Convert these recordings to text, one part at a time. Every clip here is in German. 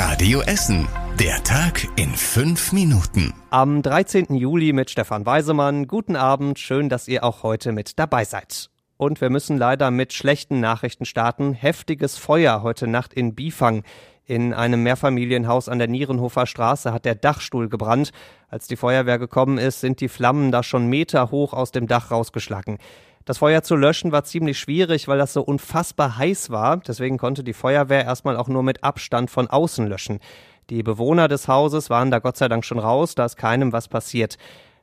Radio Essen. Der Tag in fünf Minuten. Am 13. Juli mit Stefan Weisemann. Guten Abend. Schön, dass ihr auch heute mit dabei seid. Und wir müssen leider mit schlechten Nachrichten starten. Heftiges Feuer heute Nacht in Bifang. In einem Mehrfamilienhaus an der Nierenhofer Straße hat der Dachstuhl gebrannt. Als die Feuerwehr gekommen ist, sind die Flammen da schon Meter hoch aus dem Dach rausgeschlagen. Das Feuer zu löschen war ziemlich schwierig, weil das so unfassbar heiß war. Deswegen konnte die Feuerwehr erstmal auch nur mit Abstand von außen löschen. Die Bewohner des Hauses waren da Gott sei Dank schon raus, da ist keinem was passiert.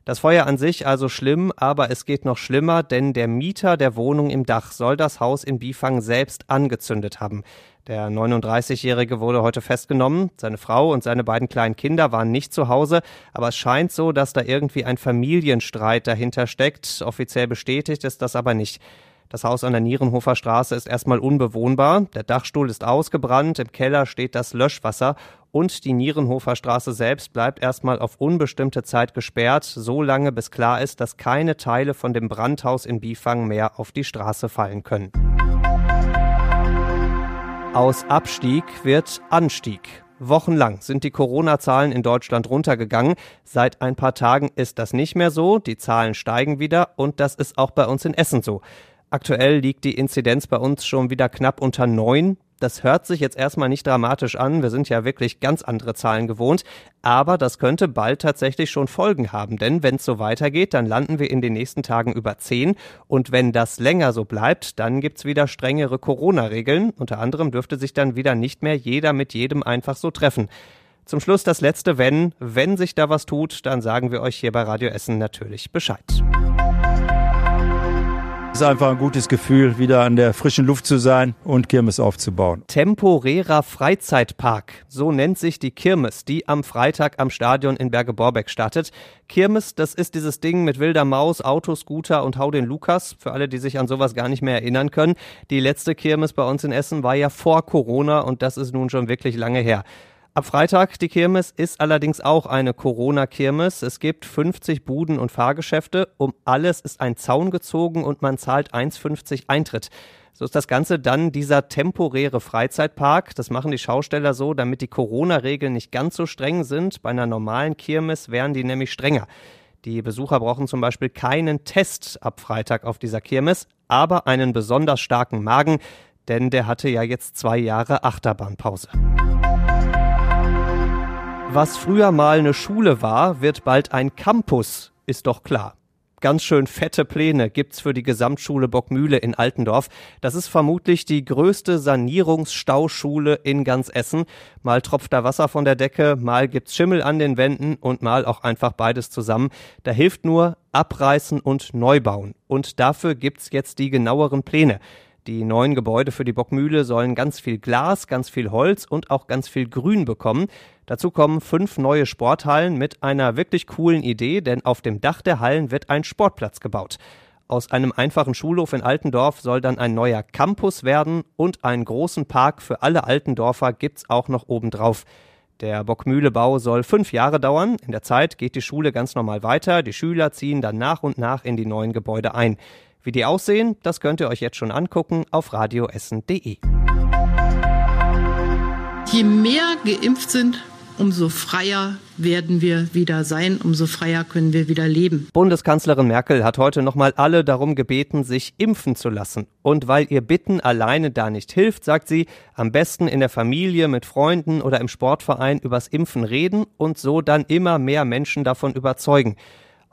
Das Feuer an sich also schlimm, aber es geht noch schlimmer, denn der Mieter der Wohnung im Dach soll das Haus in Bifang selbst angezündet haben. Der 39-Jährige wurde heute festgenommen. Seine Frau und seine beiden kleinen Kinder waren nicht zu Hause, aber es scheint so, dass da irgendwie ein Familienstreit dahinter steckt. Offiziell bestätigt ist das aber nicht. Das Haus an der Nierenhofer Straße ist erstmal unbewohnbar. Der Dachstuhl ist ausgebrannt, im Keller steht das Löschwasser und die Nierenhofer Straße selbst bleibt erstmal auf unbestimmte Zeit gesperrt, so lange bis klar ist, dass keine Teile von dem Brandhaus in Bifang mehr auf die Straße fallen können. Aus Abstieg wird Anstieg. Wochenlang sind die Corona-Zahlen in Deutschland runtergegangen. Seit ein paar Tagen ist das nicht mehr so. Die Zahlen steigen wieder und das ist auch bei uns in Essen so. Aktuell liegt die Inzidenz bei uns schon wieder knapp unter neun. Das hört sich jetzt erstmal nicht dramatisch an. Wir sind ja wirklich ganz andere Zahlen gewohnt. Aber das könnte bald tatsächlich schon Folgen haben. Denn wenn es so weitergeht, dann landen wir in den nächsten Tagen über 10. Und wenn das länger so bleibt, dann gibt's wieder strengere Corona-Regeln. Unter anderem dürfte sich dann wieder nicht mehr jeder mit jedem einfach so treffen. Zum Schluss das letzte Wenn. Wenn sich da was tut, dann sagen wir euch hier bei Radio Essen natürlich Bescheid. Es ist einfach ein gutes Gefühl, wieder an der frischen Luft zu sein und Kirmes aufzubauen. Temporärer Freizeitpark, so nennt sich die Kirmes, die am Freitag am Stadion in Berge-Borbeck startet. Kirmes, das ist dieses Ding mit wilder Maus, Autoscooter und Hau den Lukas, für alle, die sich an sowas gar nicht mehr erinnern können. Die letzte Kirmes bei uns in Essen war ja vor Corona und das ist nun schon wirklich lange her. Ab Freitag die Kirmes ist allerdings auch eine Corona-Kirmes. Es gibt 50 Buden und Fahrgeschäfte. Um alles ist ein Zaun gezogen und man zahlt 1,50 Eintritt. So ist das Ganze dann dieser temporäre Freizeitpark. Das machen die Schausteller so, damit die Corona-Regeln nicht ganz so streng sind. Bei einer normalen Kirmes wären die nämlich strenger. Die Besucher brauchen zum Beispiel keinen Test ab Freitag auf dieser Kirmes, aber einen besonders starken Magen, denn der hatte ja jetzt zwei Jahre Achterbahnpause. Was früher mal eine Schule war, wird bald ein Campus, ist doch klar. Ganz schön fette Pläne gibt's für die Gesamtschule Bockmühle in Altendorf. Das ist vermutlich die größte Sanierungsstauschule in ganz Essen. Mal tropft da Wasser von der Decke, mal gibt's Schimmel an den Wänden und mal auch einfach beides zusammen. Da hilft nur abreißen und neu bauen. Und dafür gibt's jetzt die genaueren Pläne. Die neuen Gebäude für die Bockmühle sollen ganz viel Glas, ganz viel Holz und auch ganz viel Grün bekommen. Dazu kommen fünf neue Sporthallen mit einer wirklich coolen Idee, denn auf dem Dach der Hallen wird ein Sportplatz gebaut. Aus einem einfachen Schulhof in Altendorf soll dann ein neuer Campus werden und einen großen Park für alle Altendorfer gibt's auch noch obendrauf. Der Bockmühlebau soll fünf Jahre dauern. In der Zeit geht die Schule ganz normal weiter. Die Schüler ziehen dann nach und nach in die neuen Gebäude ein. Wie die aussehen, das könnt ihr euch jetzt schon angucken auf radioessen.de. Je mehr geimpft sind, umso freier werden wir wieder sein, umso freier können wir wieder leben. Bundeskanzlerin Merkel hat heute nochmal alle darum gebeten, sich impfen zu lassen. Und weil ihr Bitten alleine da nicht hilft, sagt sie, am besten in der Familie, mit Freunden oder im Sportverein übers Impfen reden und so dann immer mehr Menschen davon überzeugen.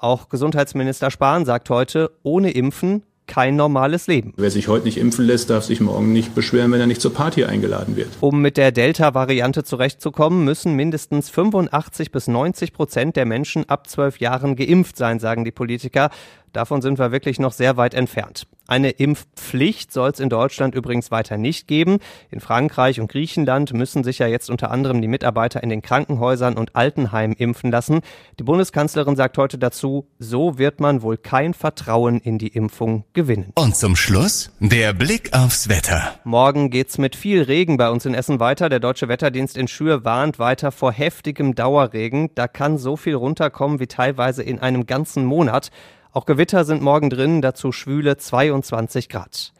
Auch Gesundheitsminister Spahn sagt heute, ohne Impfen kein normales Leben. Wer sich heute nicht impfen lässt, darf sich morgen nicht beschweren, wenn er nicht zur Party eingeladen wird. Um mit der Delta-Variante zurechtzukommen, müssen mindestens 85 bis 90 Prozent der Menschen ab zwölf Jahren geimpft sein, sagen die Politiker. Davon sind wir wirklich noch sehr weit entfernt. Eine Impfpflicht soll es in Deutschland übrigens weiter nicht geben. In Frankreich und Griechenland müssen sich ja jetzt unter anderem die Mitarbeiter in den Krankenhäusern und Altenheimen impfen lassen. Die Bundeskanzlerin sagt heute dazu, so wird man wohl kein Vertrauen in die Impfung gewinnen. Und zum Schluss der Blick aufs Wetter. Morgen geht's mit viel Regen bei uns in Essen weiter. Der Deutsche Wetterdienst in Schür warnt weiter vor heftigem Dauerregen. Da kann so viel runterkommen wie teilweise in einem ganzen Monat. Auch Gewitter sind morgen drin, dazu schwüle 22 Grad.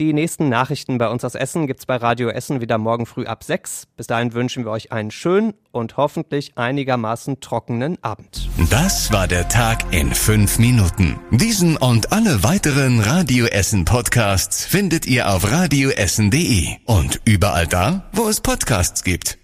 Die nächsten Nachrichten bei uns aus Essen gibt's bei Radio Essen wieder morgen früh ab 6. Bis dahin wünschen wir euch einen schönen und hoffentlich einigermaßen trockenen Abend. Das war der Tag in fünf Minuten. Diesen und alle weiteren Radio Essen Podcasts findet ihr auf radioessen.de und überall da, wo es Podcasts gibt.